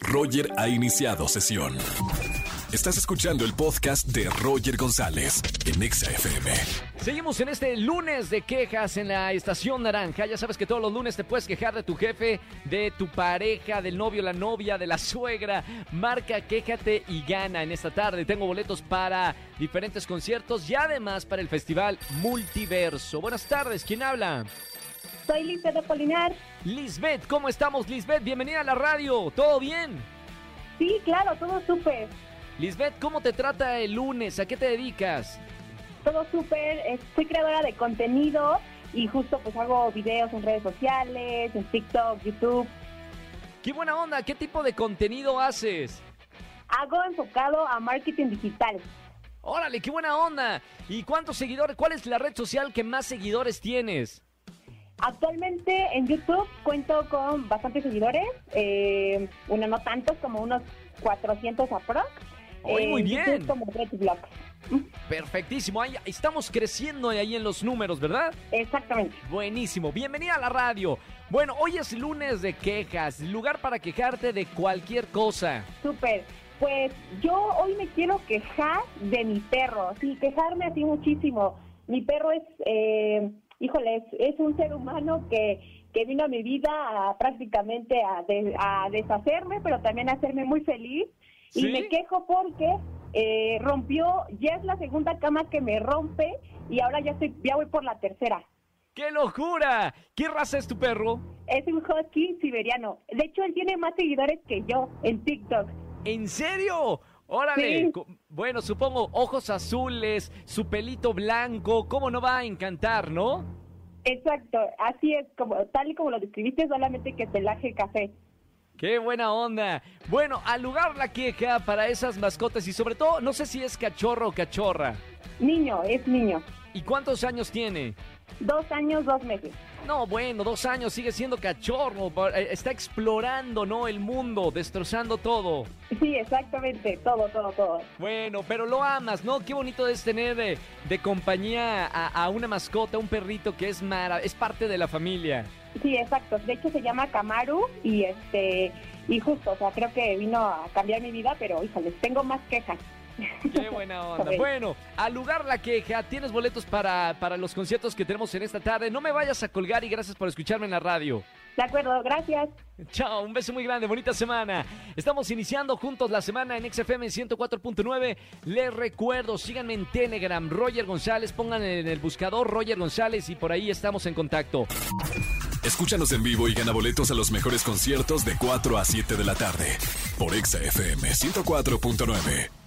Roger ha iniciado sesión. Estás escuchando el podcast de Roger González en Exa FM. Seguimos en este lunes de quejas en la estación naranja. Ya sabes que todos los lunes te puedes quejar de tu jefe, de tu pareja, del novio, la novia, de la suegra. Marca, quéjate y gana en esta tarde. Tengo boletos para diferentes conciertos y además para el festival Multiverso. Buenas tardes, ¿quién habla? Soy Lisbeth de Polinar. Lisbeth, ¿cómo estamos, Lisbeth? Bienvenida a la radio. ¿Todo bien? Sí, claro, todo súper. Lisbeth, ¿cómo te trata el lunes? ¿A qué te dedicas? Todo súper. Soy creadora de contenido y justo pues hago videos en redes sociales, en TikTok, YouTube. ¡Qué buena onda! ¿Qué tipo de contenido haces? Hago enfocado a marketing digital. Órale, qué buena onda. ¿Y cuántos seguidores? ¿Cuál es la red social que más seguidores tienes? Actualmente en YouTube cuento con bastantes seguidores, eh, bueno, no tantos, como unos 400 aprox. Oye, Eh, muy en bien. Como. Perfectísimo. Ahí estamos creciendo ahí en los números, ¿verdad? Exactamente. Buenísimo. Bienvenida a la radio. Bueno, hoy es lunes de quejas, lugar para quejarte de cualquier cosa. Súper. Pues yo hoy me quiero quejar de mi perro, sí, quejarme así muchísimo. Mi perro es, eh, híjole, es, es un ser humano que, que vino a mi vida a, prácticamente a, de- a deshacerme, pero también a hacerme muy feliz. ¿Sí? Y me quejo porque eh, rompió, ya es la segunda cama que me rompe y ahora ya, estoy, ya voy por la tercera. ¡Qué locura! ¿Qué raza es tu perro? Es un husky siberiano. De hecho, él tiene más seguidores que yo en TikTok. ¿En serio? Órale. Sí. Bueno, supongo ojos azules, su pelito blanco. ¿Cómo no va a encantar, no? Exacto, así es, como tal y como lo describiste, solamente que pelaje café. ¡Qué buena onda! Bueno, al lugar la queja para esas mascotas y sobre todo, no sé si es cachorro o cachorra. Niño, es niño. ¿Y cuántos años tiene? Dos años, dos meses. No, bueno, dos años, sigue siendo cachorro. eh, Está explorando, ¿no? El mundo, destrozando todo. Sí, exactamente, todo, todo, todo. Bueno, pero lo amas, ¿no? Qué bonito es tener de, de compañía a, a una mascota, un perrito que es mara, es parte de la familia. Sí, exacto. De hecho se llama Kamaru y este y justo, o sea, creo que vino a cambiar mi vida, pero híjoles, tengo más quejas. Qué buena onda. Bueno, al lugar la queja, tienes boletos para, para los conciertos que tenemos en esta tarde. No me vayas a colgar y gracias por escucharme en la radio. De acuerdo, gracias. Chao, un beso muy grande, bonita semana. Estamos iniciando juntos la semana en XFM 104.9. Les recuerdo, síganme en Telegram, Roger González, pongan en el buscador Roger González y por ahí estamos en contacto. Escúchanos en vivo y gana boletos a los mejores conciertos de 4 a 7 de la tarde por Exa FM 104.9.